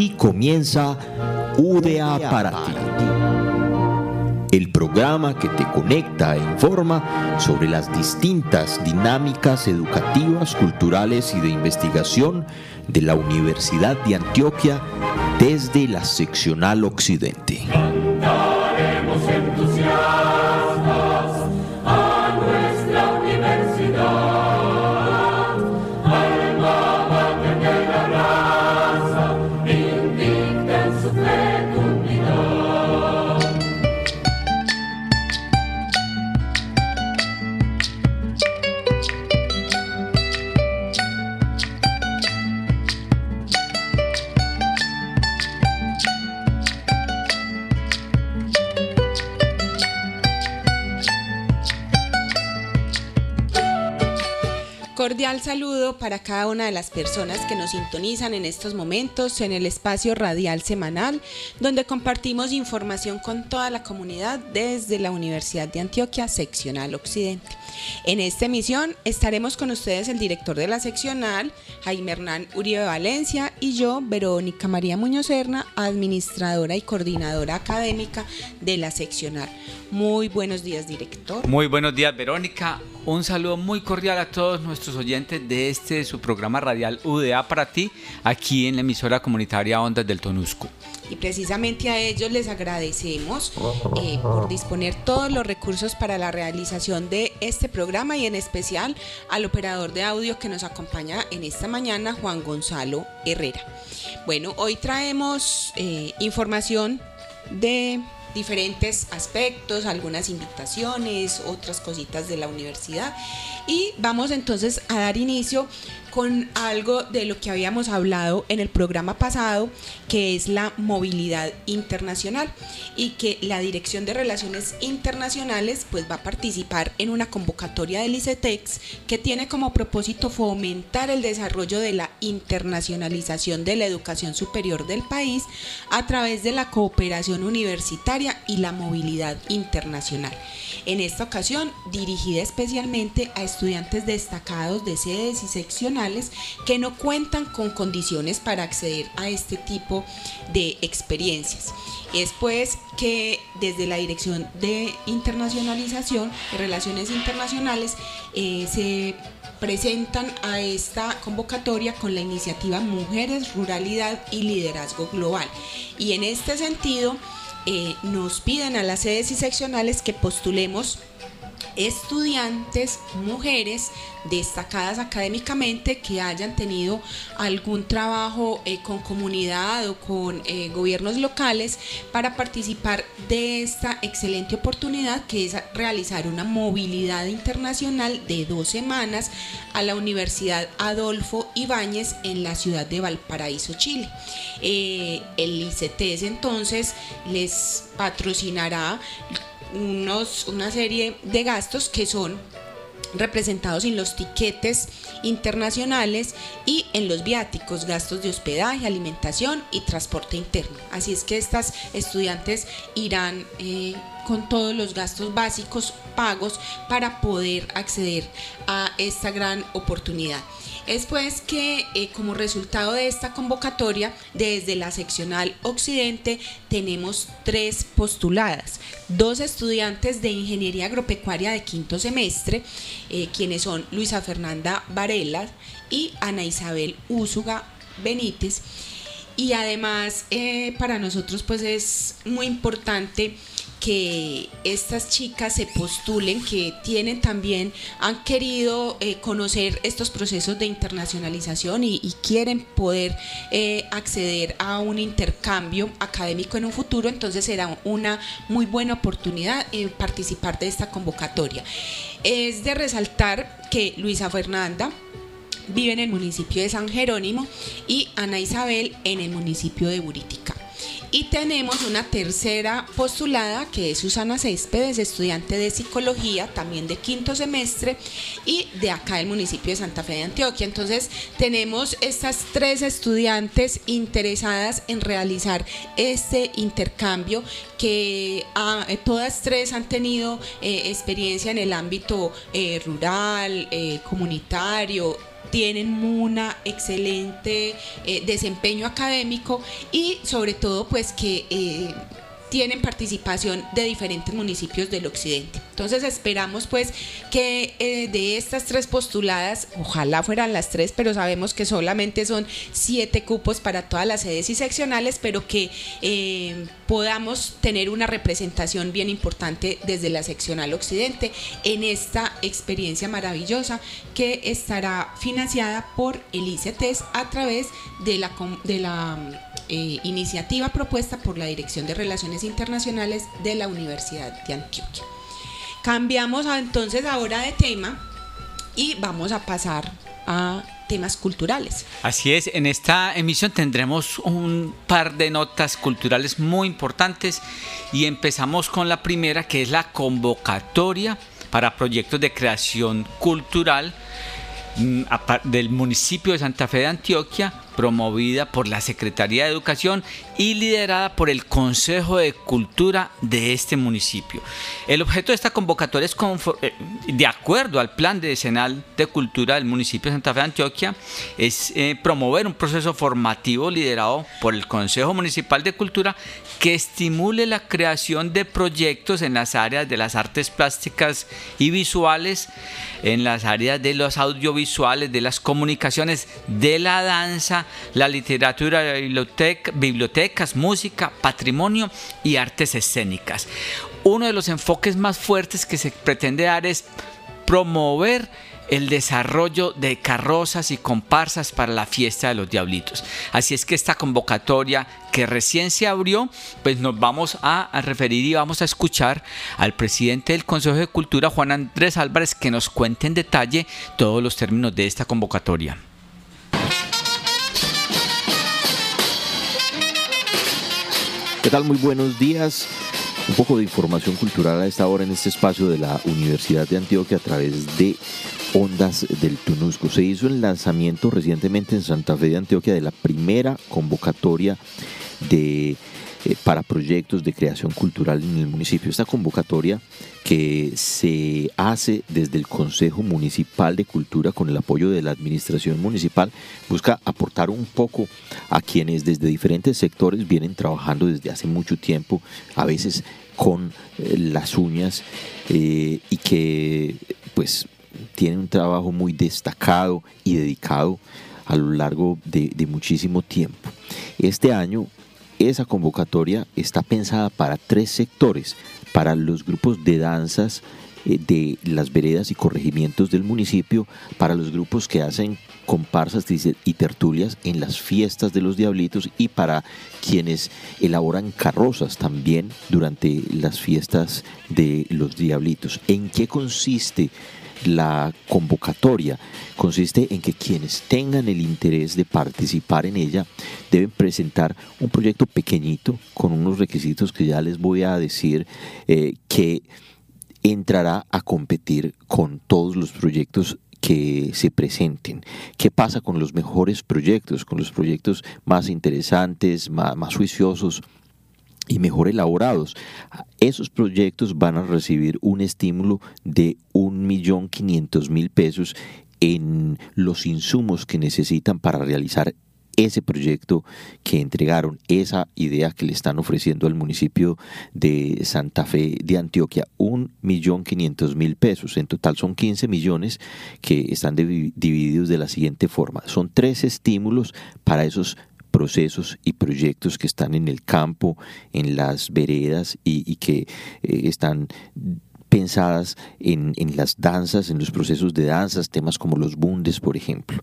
Aquí comienza UDA para ti. El programa que te conecta e informa sobre las distintas dinámicas educativas, culturales y de investigación de la Universidad de Antioquia desde la seccional occidente. Cordial saludo para cada una de las personas que nos sintonizan en estos momentos en el espacio radial semanal, donde compartimos información con toda la comunidad desde la Universidad de Antioquia, seccional occidente. En esta emisión estaremos con ustedes el director de la seccional, Jaime Hernán Uribe Valencia, y yo, Verónica María Muñoz Serna, administradora y coordinadora académica de la seccional. Muy buenos días, director. Muy buenos días, Verónica. Un saludo muy cordial a todos nuestros oyentes de este su programa radial UDA para ti, aquí en la emisora comunitaria Ondas del Tonusco. Y precisamente a ellos les agradecemos eh, por disponer todos los recursos para la realización de este programa y en especial al operador de audio que nos acompaña en esta mañana, Juan Gonzalo Herrera. Bueno, hoy traemos eh, información de diferentes aspectos, algunas invitaciones, otras cositas de la universidad. Y vamos entonces a dar inicio con algo de lo que habíamos hablado en el programa pasado, que es la movilidad internacional y que la Dirección de Relaciones Internacionales pues va a participar en una convocatoria del ICETEX que tiene como propósito fomentar el desarrollo de la internacionalización de la educación superior del país a través de la cooperación universitaria y la movilidad internacional. En esta ocasión dirigida especialmente a estudiantes destacados de sedes y seccionales que no cuentan con condiciones para acceder a este tipo de experiencias. Es pues que desde la Dirección de Internacionalización y Relaciones Internacionales eh, se presentan a esta convocatoria con la iniciativa Mujeres, Ruralidad y Liderazgo Global. Y en este sentido eh, nos piden a las sedes y seccionales que postulemos estudiantes, mujeres destacadas académicamente que hayan tenido algún trabajo eh, con comunidad o con eh, gobiernos locales para participar de esta excelente oportunidad que es realizar una movilidad internacional de dos semanas a la Universidad Adolfo Ibáñez en la ciudad de Valparaíso, Chile. Eh, el ICTS entonces les patrocinará unos, una serie de gastos que son representados en los tiquetes internacionales y en los viáticos, gastos de hospedaje, alimentación y transporte interno. Así es que estas estudiantes irán eh, con todos los gastos básicos pagos para poder acceder a esta gran oportunidad. Es pues que eh, como resultado de esta convocatoria, desde la seccional occidente tenemos tres postuladas, dos estudiantes de ingeniería agropecuaria de quinto semestre, eh, quienes son Luisa Fernanda Varela y Ana Isabel Úsuga Benítez. Y además eh, para nosotros pues es muy importante que estas chicas se postulen, que tienen también, han querido eh, conocer estos procesos de internacionalización y, quieren poder eh, acceder a un intercambio académico en un futuro, entonces será una muy buena oportunidad en participar de esta convocatoria. Es de resaltar que Luisa Fernanda, vive en el municipio de San Jerónimo y Ana Isabel en el municipio de Buritica. Y tenemos una tercera postulada que es Susana Céspedes, estudiante de psicología, también de quinto semestre y de acá del municipio de Santa Fe de Antioquia. Entonces tenemos estas tres estudiantes interesadas en realizar este intercambio que ah, eh, todas tres han tenido eh, experiencia en el ámbito eh, rural, comunitario tienen un excelente eh, desempeño académico y sobre todo pues que eh, tienen participación de diferentes municipios del occidente. Entonces esperamos pues que eh, de estas tres postuladas, ojalá fueran las tres, pero sabemos que solamente son siete cupos para todas las sedes y seccionales, pero que eh, podamos tener una representación bien importante desde la seccional occidente en esta experiencia maravillosa que estará financiada por el ICETES a través de la, de la eh, iniciativa propuesta por la Dirección de Relaciones Internacionales de la Universidad de Antioquia. Cambiamos entonces ahora de tema y vamos a pasar a temas culturales. Así es, en esta emisión tendremos un par de notas culturales muy importantes y empezamos con la primera que es la convocatoria para proyectos de creación cultural mm, del municipio de Santa Fe de Antioquia promovida por la Secretaría de Educación y liderada por el Consejo de Cultura de este municipio. El objeto de esta convocatoria es, eh, de acuerdo al plan decenal de cultura del municipio de Santa Fe de Antioquia, es eh, promover un proceso formativo liderado por el Consejo Municipal de Cultura que estimule la creación de proyectos en las áreas de las artes plásticas y visuales, en las áreas de los audiovisuales, de las comunicaciones, de la danza, la literatura, bibliotecas, música, patrimonio y artes escénicas. Uno de los enfoques más fuertes que se pretende dar es promover el desarrollo de carrozas y comparsas para la fiesta de los diablitos. Así es que esta convocatoria que recién se abrió, pues nos vamos a, referir y vamos a escuchar al presidente del Consejo de Cultura, Juan Andrés Álvarez, que nos cuente en detalle todos los términos de esta convocatoria. ¿Qué tal? Muy buenos días. Un poco de información cultural a esta hora en este espacio de la Universidad de Antioquia a través de Ondas del Tunusco. Se hizo el lanzamiento recientemente en Santa Fe de Antioquia de la primera convocatoria de eh, para proyectos de creación cultural en el municipio. Esta convocatoria que se hace desde el Consejo Municipal de Cultura con el apoyo de la Administración Municipal busca aportar un poco a quienes desde diferentes sectores vienen trabajando desde hace mucho tiempo, a veces con eh, las uñas eh, y que pues tienen un trabajo muy destacado y dedicado a lo largo de, de muchísimo tiempo. Este año esa convocatoria está pensada para tres sectores, para los grupos de danzas eh, de las veredas y corregimientos del municipio, para los grupos que hacen comparsas y tertulias en las fiestas de los diablitos y para quienes elaboran carrozas también durante las fiestas de los diablitos. ¿En qué consiste? La convocatoria consiste en que quienes tengan el interés de participar en ella deben presentar un proyecto pequeñito con unos requisitos que ya les voy a decir eh, que entrará a competir con todos los proyectos que se presenten. ¿Qué pasa con los mejores proyectos, con los proyectos más interesantes, más, más juiciosos? Y mejor elaborados. Esos proyectos van a recibir un estímulo de 1.500.000 pesos en los insumos que necesitan para realizar ese proyecto que entregaron, esa idea que le están ofreciendo al municipio de Santa Fe de Antioquia, un millón quinientos mil pesos. En total son 15 millones que están divididos de la siguiente forma. Son tres estímulos para esos procesos y proyectos que están en el campo, en las veredas y, que eh, están pensadas en, las danzas, en los procesos de danzas, temas como los bundes, por ejemplo.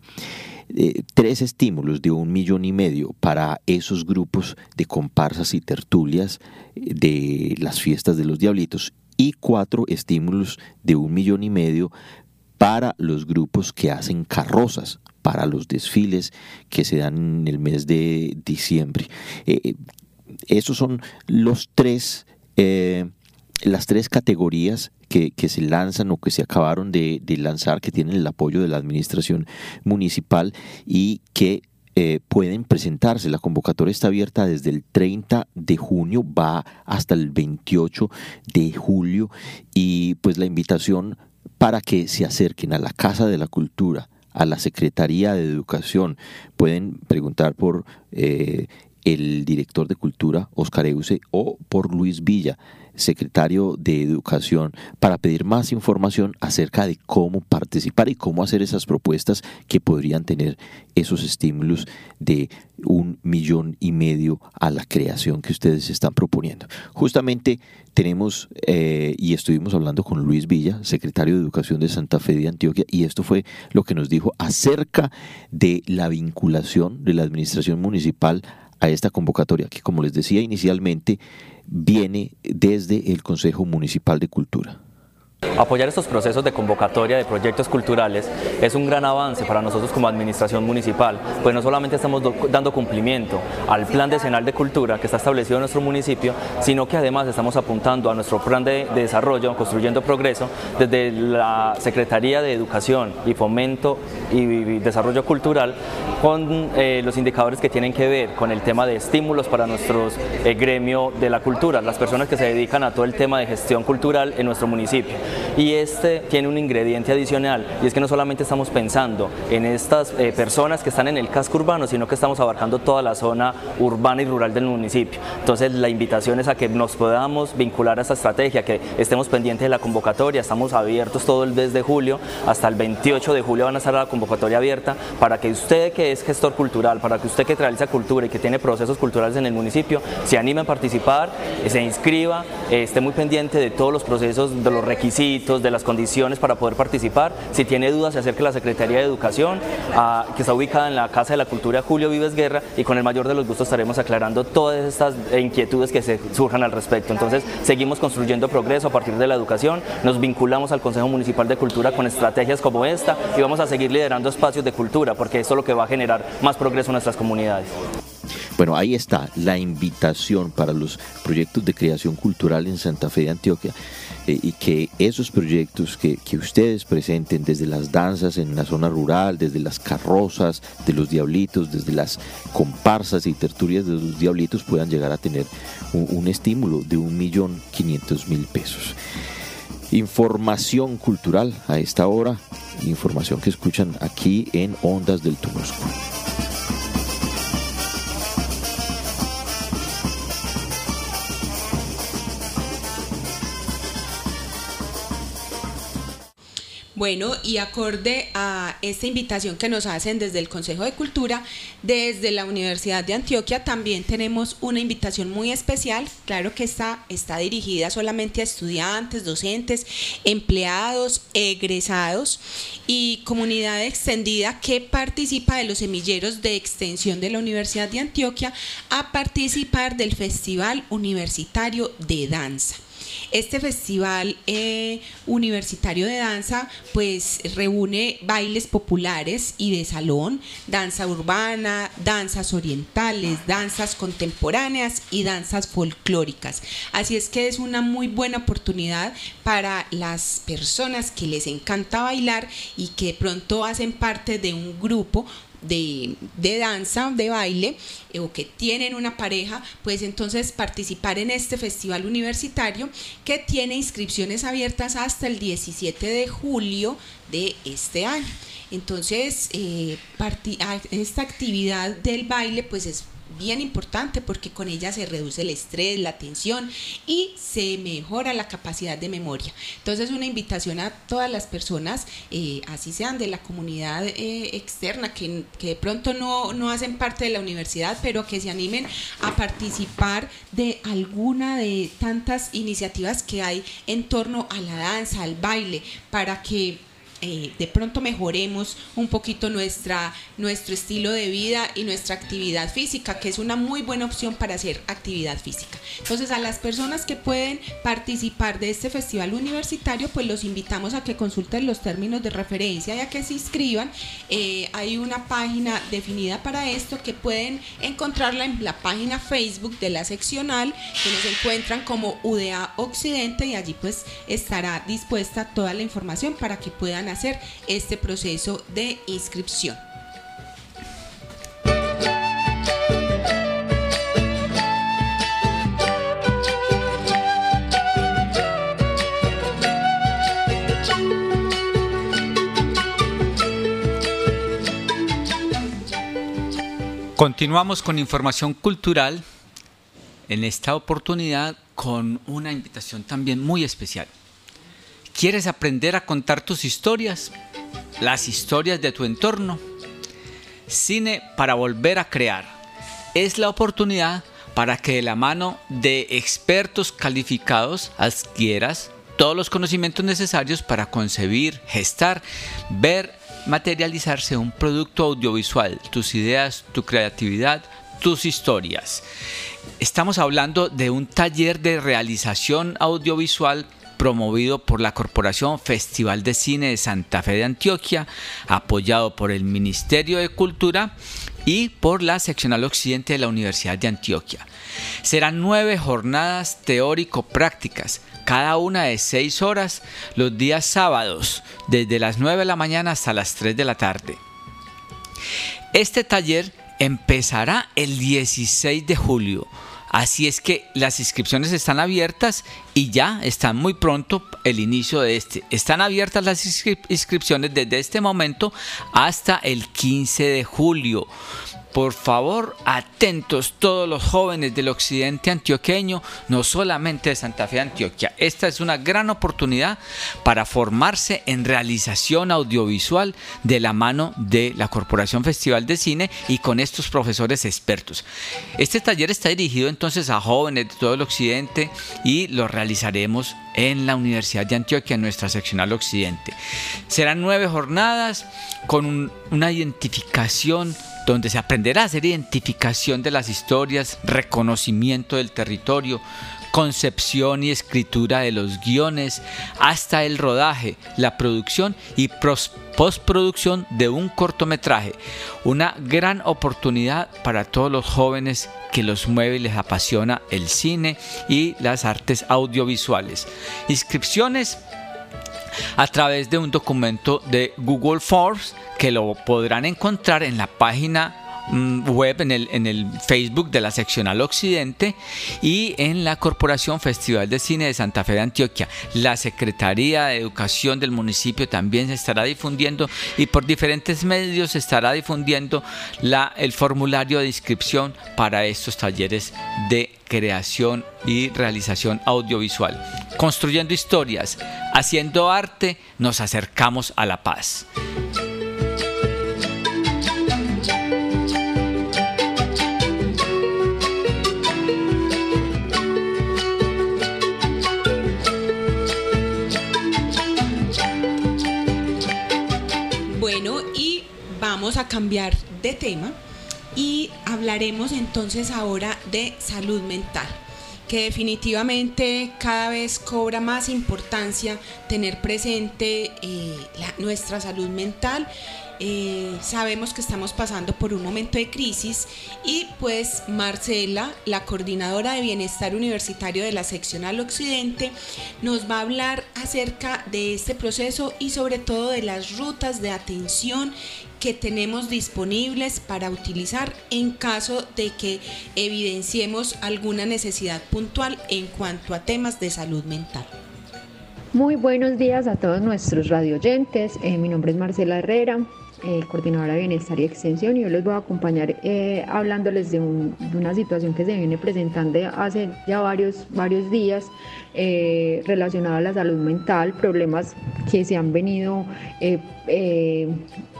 Eh, tres estímulos de un millón y medio para esos grupos de comparsas y tertulias eh, de las fiestas de los diablitos y cuatro estímulos de un millón y medio para los grupos que hacen carrozas, para los desfiles que se dan en el mes de diciembre. Eh, esos son los tres, eh, las tres categorías que, se lanzan o que se acabaron de, lanzar, que tienen el apoyo de la administración municipal y que eh, pueden presentarse. La convocatoria está abierta desde el 30 de junio, va hasta el 28 de julio y pues la invitación para que se acerquen a la Casa de la Cultura a la Secretaría de Educación. Pueden preguntar por eh, el director de Cultura, Oscar Euse, o por Luis Villa secretario de Educación, para pedir más información acerca de cómo participar y cómo hacer esas propuestas que podrían tener esos estímulos de un millón y medio a la creación que ustedes están proponiendo. Justamente tenemos eh, y estuvimos hablando con Luis Villa, secretario de Educación de Santa Fe de Antioquia, y esto fue lo que nos dijo acerca de la vinculación de la administración municipal a esta convocatoria, que como les decía inicialmente, viene desde el Consejo Municipal de Cultura. Apoyar estos procesos de convocatoria de proyectos culturales es un gran avance para nosotros como administración municipal, pues no solamente estamos dando cumplimiento al plan decenal de cultura que está establecido en nuestro municipio, sino que además estamos apuntando a nuestro plan de, desarrollo, construyendo progreso, desde la Secretaría de Educación y Fomento y Desarrollo Cultural, con eh, los indicadores que tienen que ver con el tema de estímulos para nuestro eh, gremio de la cultura, las personas que se dedican a todo el tema de gestión cultural en nuestro municipio y este tiene un ingrediente adicional y es que no solamente estamos pensando en estas eh, personas que están en el casco urbano, sino que estamos abarcando toda la zona urbana y rural del municipio. Entonces la invitación es a que nos podamos vincular a esta estrategia, que estemos pendientes de la convocatoria, estamos abiertos todo el mes de julio, hasta el 28 de julio van a estar la convocatoria abierta para que usted que es gestor cultural, para que usted que realiza cultura y que tiene procesos culturales en el municipio, se anime a participar, se inscriba, esté muy pendiente de todos los procesos, de los requisitos de las condiciones para poder participar. Si tiene dudas, se acerque a la Secretaría de Educación, que está ubicada en la Casa de la Cultura Julio Vives Guerra, y con el mayor de los gustos estaremos aclarando todas estas inquietudes que se surjan al respecto. Entonces, seguimos construyendo progreso a partir de la educación, nos vinculamos al Consejo Municipal de Cultura con estrategias como esta y vamos a seguir liderando espacios de cultura, porque esto es lo que va a generar más progreso en nuestras comunidades. Bueno, ahí está la invitación para los proyectos de creación cultural en Santa Fe de Antioquia. Eh, y que esos proyectos que, que, ustedes presenten desde las danzas en la zona rural, desde las carrozas de los diablitos, desde las comparsas y tertulias de los diablitos puedan llegar a tener un, un estímulo de un millón quinientos mil pesos. Información cultural a esta hora, información que escuchan aquí en Ondas del Tunusco. Bueno, y acorde a esta invitación que nos hacen desde el Consejo de Cultura, desde la Universidad de Antioquia también tenemos una invitación muy especial. Claro que está, está dirigida solamente a estudiantes, docentes, empleados, egresados y comunidad extendida que participa de los semilleros de extensión de la Universidad de Antioquia a participar del Festival Universitario de Danza. Este festival eh, universitario de danza pues reúne bailes populares y de salón, danza urbana, danzas orientales, danzas contemporáneas y danzas folclóricas. Así es que es una muy buena oportunidad para las personas que les encanta bailar y que pronto hacen parte de un grupo de, danza, de baile, eh, o que tienen una pareja, pues entonces participar en este festival universitario que tiene inscripciones abiertas hasta el 17 de julio de este año. Entonces, eh, esta actividad del baile pues es bien importante porque con ella se reduce el estrés, la tensión y se mejora la capacidad de memoria. Entonces una invitación a todas las personas, eh, así sean de la comunidad eh, externa, que, que, de pronto no, no hacen parte de la universidad, pero que se animen a participar de alguna de tantas iniciativas que hay en torno a la danza, al baile, para que eh, de pronto mejoremos un poquito nuestra, nuestro estilo de vida y nuestra actividad física, que es una muy buena opción para hacer actividad física. Entonces, a las personas que pueden participar de este festival universitario, pues los invitamos a que consulten los términos de referencia y a que se inscriban. Eh, hay una página definida para esto que pueden encontrarla en la página Facebook de la seccional, que nos encuentran como UDA Occidente y allí pues estará dispuesta toda la información para que puedan hacer este proceso de inscripción. Continuamos con información cultural, en esta oportunidad con una invitación también muy especial. ¿Quieres aprender a contar tus historias? Las historias de tu entorno. Cine para volver a crear. Es la oportunidad para que de la mano de expertos calificados adquieras todos los conocimientos necesarios para concebir, gestar, ver, materializarse un producto audiovisual, tus ideas, tu creatividad, tus historias. Estamos hablando de un taller de realización audiovisual promovido por la Corporación Festival de Cine de Santa Fe de Antioquia, apoyado por el Ministerio de Cultura y por la Seccional Occidente de la Universidad de Antioquia. Serán nueve jornadas teórico-prácticas, cada una de seis horas, los días sábados, desde las 9 de la mañana hasta las 3 de la tarde. Este taller empezará el 16 de julio. Así es que las inscripciones están abiertas y ya están muy pronto el inicio de este. Están abiertas las inscripciones desde este momento hasta el 15 de julio. Por favor, atentos todos los jóvenes del occidente antioqueño, no solamente de Santa Fe Antioquia. Esta es una gran oportunidad para formarse en realización audiovisual de la mano de la Corporación Festival de Cine y con estos profesores expertos. Este taller está dirigido entonces a jóvenes de todo el occidente y lo realizaremos en la Universidad de Antioquia, en nuestra seccional occidente. Serán nueve jornadas con una identificación donde se aprenderá a hacer identificación de las historias, reconocimiento del territorio, concepción y escritura de los guiones, hasta el rodaje, la producción y postproducción de un cortometraje. Una gran oportunidad para todos los jóvenes que los mueve y les apasiona el cine y las artes audiovisuales. Inscripciones a través de un documento de Google Forms que lo podrán encontrar en la página web en el, en el Facebook de la seccional Occidente y en la Corporación Festival de Cine de Santa Fe de Antioquia. La Secretaría de Educación del municipio también se estará difundiendo y por diferentes medios se estará difundiendo la, el formulario de inscripción para estos talleres de creación y realización audiovisual. Construyendo historias, haciendo arte, nos acercamos a la paz. Cambiar de tema y hablaremos entonces ahora de salud mental que definitivamente cada vez cobra más importancia tener presente eh, nuestra salud mental. Eh, sabemos que estamos pasando por un momento de crisis y pues Marcela, la coordinadora de bienestar universitario de la seccional occidente, nos va a hablar acerca de este proceso y sobre todo de las rutas de atención que tenemos disponibles para utilizar en caso de que evidenciemos alguna necesidad puntual en cuanto a temas de salud mental. Muy buenos días a todos nuestros radioyentes. Eh, mi nombre es Marcela Herrera, eh, coordinadora de Bienestar y Extensión, y yo les voy a acompañar eh, hablándoles de, una situación que se viene presentando hace ya varios, varios días relacionada a la salud mental, problemas que se han venido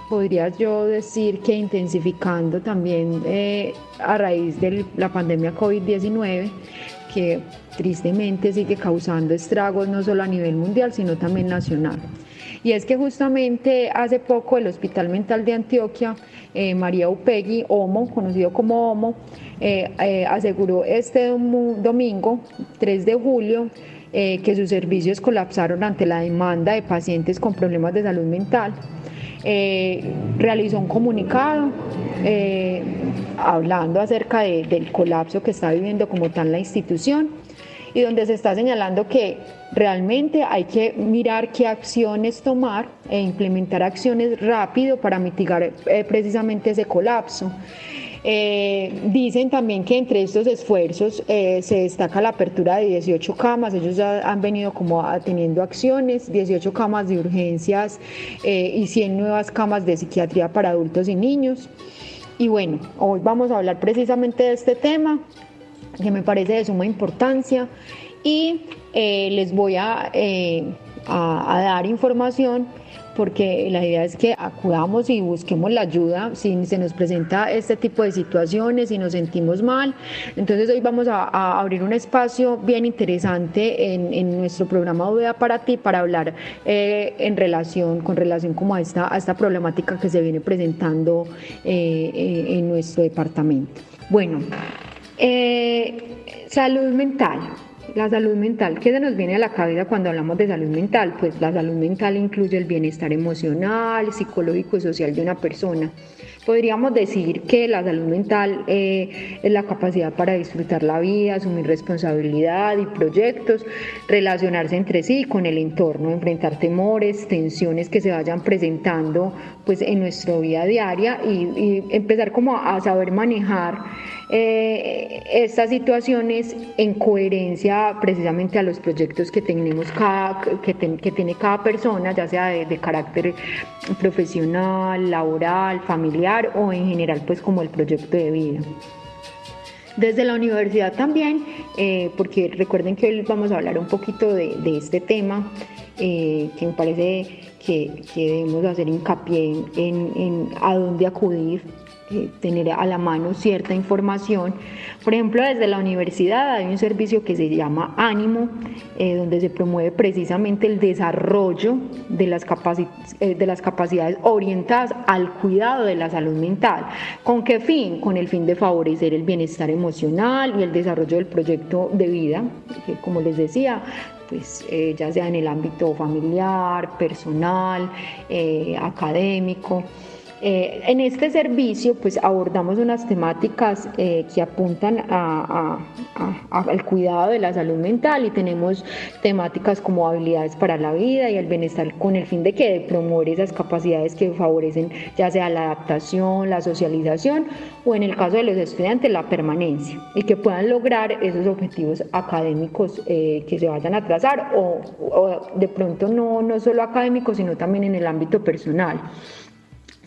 podría yo decir que intensificando también eh, a raíz de la pandemia COVID-19, que tristemente sigue causando estragos no solo a nivel mundial, sino también nacional. Y es que justamente hace poco el Hospital Mental de Antioquia, eh, María Upegui, OMO, conocido como OMO, eh, aseguró este domingo, 3 de julio, que sus servicios colapsaron ante la demanda de pacientes con problemas de salud mental. Eh, realizó un comunicado eh, hablando acerca del colapso que está viviendo como tal la institución y donde se está señalando que realmente hay que mirar qué acciones tomar e implementar acciones rápido para mitigar eh, precisamente ese colapso. Eh, dicen también que entre estos esfuerzos eh, se destaca la apertura de 18 camas, ellos ya han venido como teniendo acciones, 18 camas de urgencias y 100 nuevas camas de psiquiatría para adultos y niños. y bueno, hoy vamos a hablar precisamente de este tema que me parece de suma importancia y eh, les voy a, eh, a, a dar información porque la idea es que acudamos y busquemos la ayuda si se nos presenta este tipo de situaciones, si nos sentimos mal. Entonces hoy vamos a, abrir un espacio bien interesante en, nuestro programa OVEA para ti para hablar eh, en relación, con relación como a esta, a esta problemática que se viene presentando en nuestro departamento. Bueno, salud mental. La salud mental, ¿qué se nos viene a la cabeza cuando hablamos de salud mental? Pues la salud mental incluye el bienestar emocional, psicológico y social de una persona. Podríamos decir que la salud mental eh, es la capacidad para disfrutar la vida, asumir responsabilidad y proyectos, relacionarse entre sí con el entorno, enfrentar temores, tensiones que se vayan presentando pues, en nuestra vida diaria y, empezar como a saber manejar eh, estas situaciones en coherencia precisamente a los proyectos que tenemos cada, que, que tiene cada persona, ya sea de, carácter profesional, laboral, familiar o en general pues como el proyecto de vida. Desde la universidad también, eh, porque recuerden que hoy vamos a hablar un poquito de, este tema, eh, que me parece que, debemos hacer hincapié en, en a dónde acudir eh, tener a la mano cierta información. Por ejemplo, desde la universidad hay un servicio que se llama Ánimo, eh, donde se promueve precisamente el desarrollo de las, eh, de las capacidades orientadas al cuidado de la salud mental. ¿Con qué fin? Con el fin de favorecer el bienestar emocional y el desarrollo del proyecto de vida, que como les decía, pues ya sea en el ámbito familiar, personal, académico. Eh, en este servicio pues abordamos unas temáticas eh, que apuntan al cuidado de la salud mental y tenemos temáticas como habilidades para la vida y el bienestar con el fin de que promover esas capacidades que favorecen ya sea la adaptación, la socialización o en el caso de los estudiantes la permanencia y que puedan lograr esos objetivos académicos eh, que se vayan a trazar o, o de pronto no, no solo académicos sino también en el ámbito personal.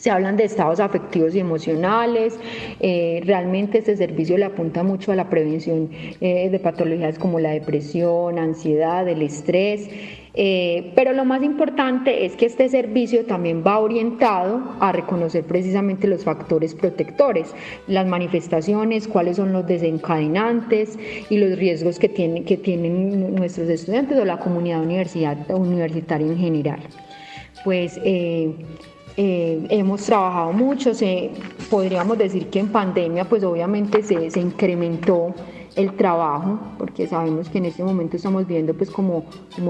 Se hablan de estados afectivos y emocionales. Eh, realmente este servicio le apunta mucho a la prevención eh, de patologías como la depresión, ansiedad, el estrés. Eh, pero lo más importante es que este servicio también va orientado a reconocer precisamente los factores protectores, las manifestaciones, cuáles son los desencadenantes y los riesgos que, tienen, que tienen nuestros estudiantes o la comunidad universitaria en general. Pues hemos trabajado mucho, podríamos decir que en pandemia pues obviamente se, incrementó el trabajo, porque sabemos que en este momento estamos viendo pues como,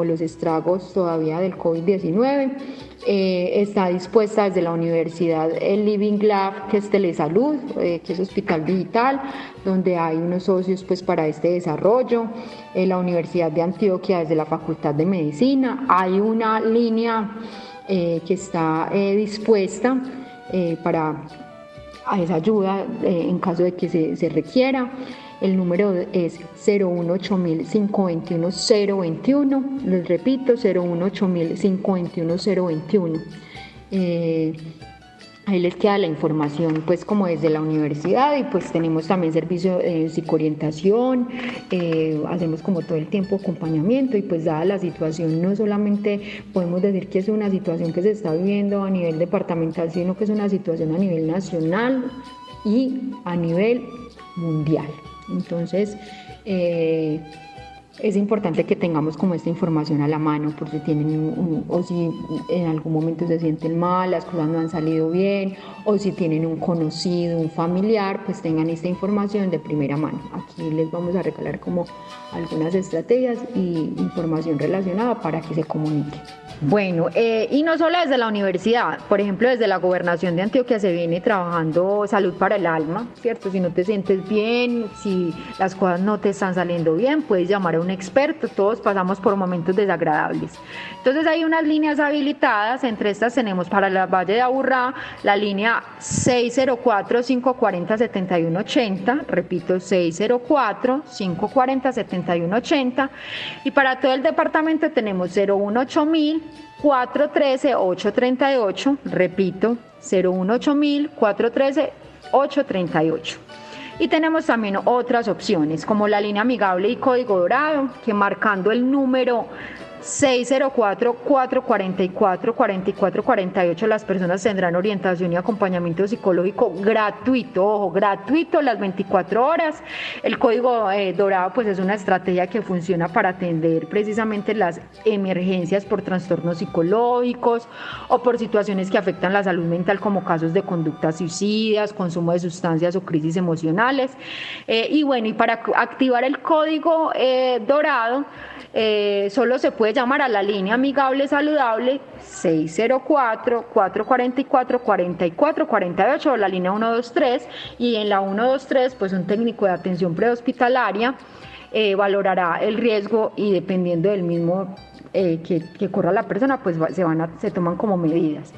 los estragos todavía del COVID-19. Eh, está dispuesta desde la universidad el Living Lab, que es Telesalud, eh, que es hospital digital, donde hay unos socios pues para este desarrollo. la Universidad de Antioquia desde la Facultad de Medicina. Hay una línea eh, que está eh, dispuesta eh, para esa ayuda en caso de que se, se requiera. El número es 018-521-021. Les repito, 018-521-021. Ahí les queda la información, pues como desde la universidad y pues tenemos también servicio de psicoorientación, eh, hacemos como todo el tiempo acompañamiento y pues dada la situación no solamente podemos decir que es una situación que se está viviendo a nivel departamental, sino que es una situación a nivel nacional y a nivel mundial. Entonces, eh, es importante que tengamos como esta información a la mano por si tienen o si en algún momento se sienten mal, las cosas no han salido bien o si tienen un conocido, un familiar, pues tengan esta información de primera mano. Aquí les vamos a regalar como algunas estrategias y información relacionada para que se comuniquen. Bueno, eh, y no solo desde la universidad, por ejemplo, desde la gobernación de Antioquia se viene trabajando salud para el alma, ¿cierto? Si no te sientes bien, si las cosas no te están saliendo bien, puedes llamar a un experto, todos pasamos por momentos desagradables. Entonces hay unas líneas habilitadas, entre estas tenemos para la Valle de Aburrá la línea 604-540-7180, repito, 604-540-7180, y para todo el departamento tenemos 018000 413 838, repito, 018000 413 838. Y tenemos también otras opciones como la línea amigable y código dorado, que marcando el número 604-444-4448 las personas tendrán orientación y acompañamiento psicológico gratuito, ojo, gratuito las 24 horas. El código eh, dorado pues es una estrategia que funciona para atender precisamente las emergencias por trastornos psicológicos o por situaciones que afectan la salud mental como casos de conductas suicidas, consumo de sustancias o crisis emocionales. Eh, y bueno, y para activar el código eh, dorado, solo se puede llamar a la línea amigable saludable 604-444-4448 o la línea 123 y en la 123 pues un técnico de atención prehospitalaria eh, valorará el riesgo y dependiendo del mismo eh, que, corra la persona, pues se, van a, se toman como medidas.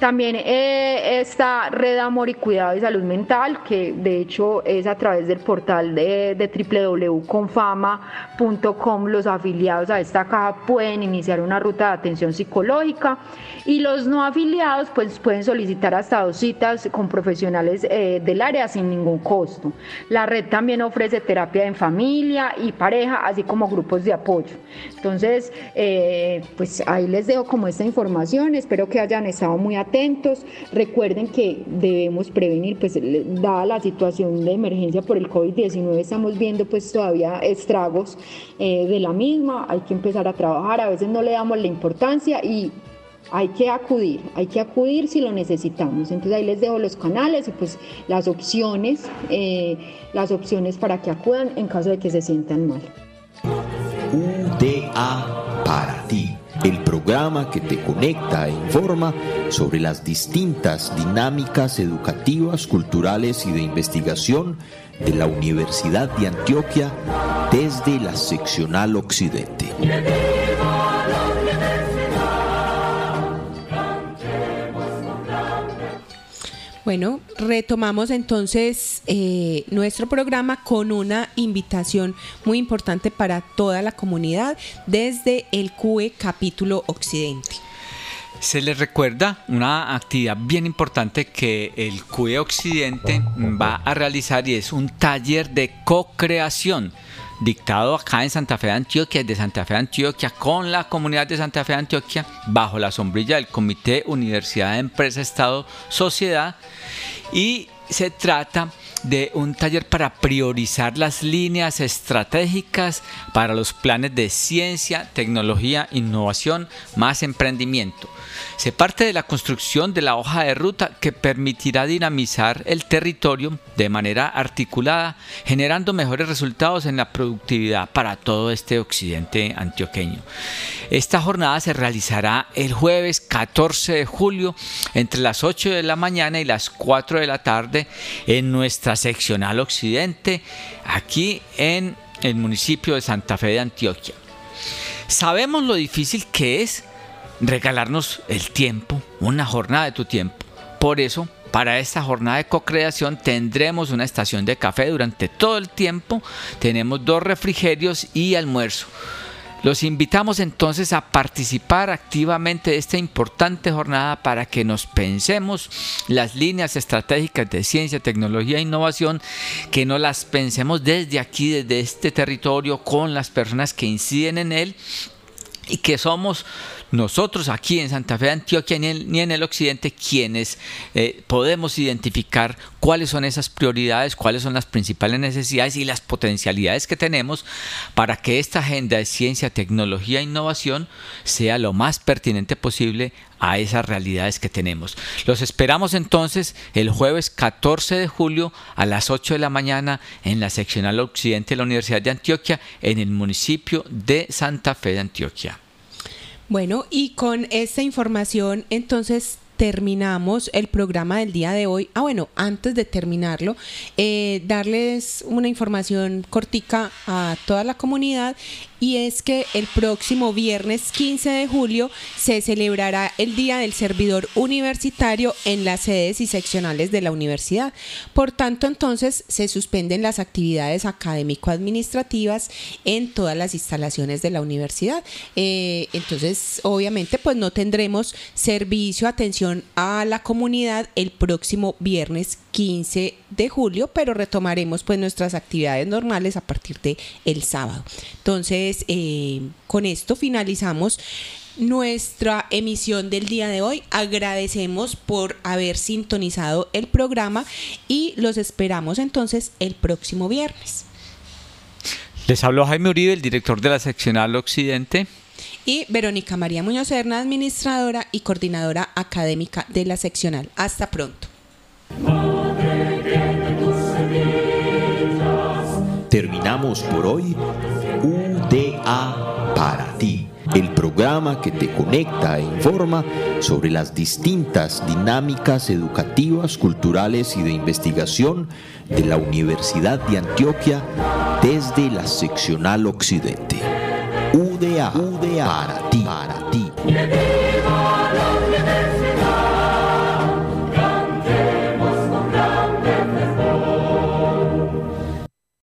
También eh, está Red Amor y Cuidado y Salud Mental, que de hecho es a través del portal de, de www.confama.com. Los afiliados a esta caja pueden iniciar una ruta de atención psicológica y los no afiliados pues pueden solicitar hasta dos citas con profesionales eh, del área sin ningún costo. La red también ofrece terapia en familia y pareja, así como grupos de apoyo. Entonces, eh, eh, pues ahí les dejo como esta información, espero que hayan estado muy atentos, recuerden que debemos prevenir, pues dada la situación de emergencia por el COVID-19 estamos viendo pues todavía estragos eh, de la misma, hay que empezar a trabajar, a veces no le damos la importancia y hay que acudir, hay que acudir si lo necesitamos. Entonces ahí les dejo los canales y pues las opciones, eh, las opciones para que acudan en caso de que se sientan mal. UDA para ti, el programa que te conecta e informa sobre las distintas dinámicas educativas, culturales y de investigación de la Universidad de Antioquia desde la seccional occidente. Bueno, retomamos entonces eh, nuestro programa con una invitación muy importante para toda la comunidad desde el CUE capítulo Occidente. Se les recuerda una actividad bien importante que el CUE Occidente va a realizar y es un taller de co-creación dictado acá en Santa Fe de Antioquia, de Santa Fe de Antioquia, con la comunidad de Santa Fe de Antioquia, bajo la sombrilla del Comité Universidad, Empresa, Estado, Sociedad. Y se trata un taller para priorizar las líneas estratégicas para los planes de ciencia, tecnología, innovación, más emprendimiento. Se parte de la construcción de la hoja de ruta que permitirá dinamizar el territorio de manera articulada, generando mejores resultados en la productividad para todo este occidente antioqueño. Esta jornada se realizará el jueves 14 de julio entre las 8 de la mañana y las 4 de la tarde en nuestra seccional occidente, aquí en el municipio de Santa Fe de Antioquia. Sabemos lo difícil que es regalarnos el tiempo, una jornada de tu tiempo. Por eso, para esta jornada de co-creación tendremos una estación de café durante todo el tiempo, tenemos dos refrigerios y almuerzo. Los invitamos entonces a participar activamente de esta importante jornada para que nos pensemos las líneas estratégicas de ciencia, tecnología e innovación, que no las pensemos desde aquí, desde este territorio, con las personas que inciden en él y que somos nosotros aquí en Santa Fe de Antioquia ni en el, occidente quienes eh, podemos identificar cuáles son esas prioridades, cuáles son las principales necesidades y las potencialidades que tenemos para que esta agenda de ciencia, tecnología e innovación sea lo más pertinente posible a esas realidades que tenemos. Los esperamos entonces el jueves 14 de julio a las 8 de la mañana en la seccional occidente de la Universidad de Antioquia en el municipio de Santa Fe de Antioquia. Bueno, y con esta información entonces terminamos el programa del día de hoy. Ah, bueno, antes de terminarlo, eh, darles una información cortica a toda la comunidad y es que el próximo viernes 15 de julio se celebrará el Día del Servidor Universitario en las sedes y seccionales de la universidad. Por tanto, entonces se suspenden las actividades académico-administrativas en todas las instalaciones de la universidad. Eh, entonces, obviamente, pues no tendremos servicio, atención a la comunidad el próximo viernes 15 de julio, pero retomaremos pues nuestras actividades normales a partir de el sábado. Entonces, eh, con esto finalizamos nuestra emisión del día de hoy. Agradecemos por haber sintonizado el programa y los esperamos entonces el próximo viernes. Les habló Jaime Uribe, el director de la seccional Occidente. Y Verónica María Muñoz Serna, administradora y coordinadora académica de la seccional. Hasta pronto. Por hoy UDA para ti el programa que te conecta e informa sobre las distintas dinámicas educativas, culturales y de investigación de la Universidad de Antioquia desde la seccional occidente. UDA, UDA para ti, para ti.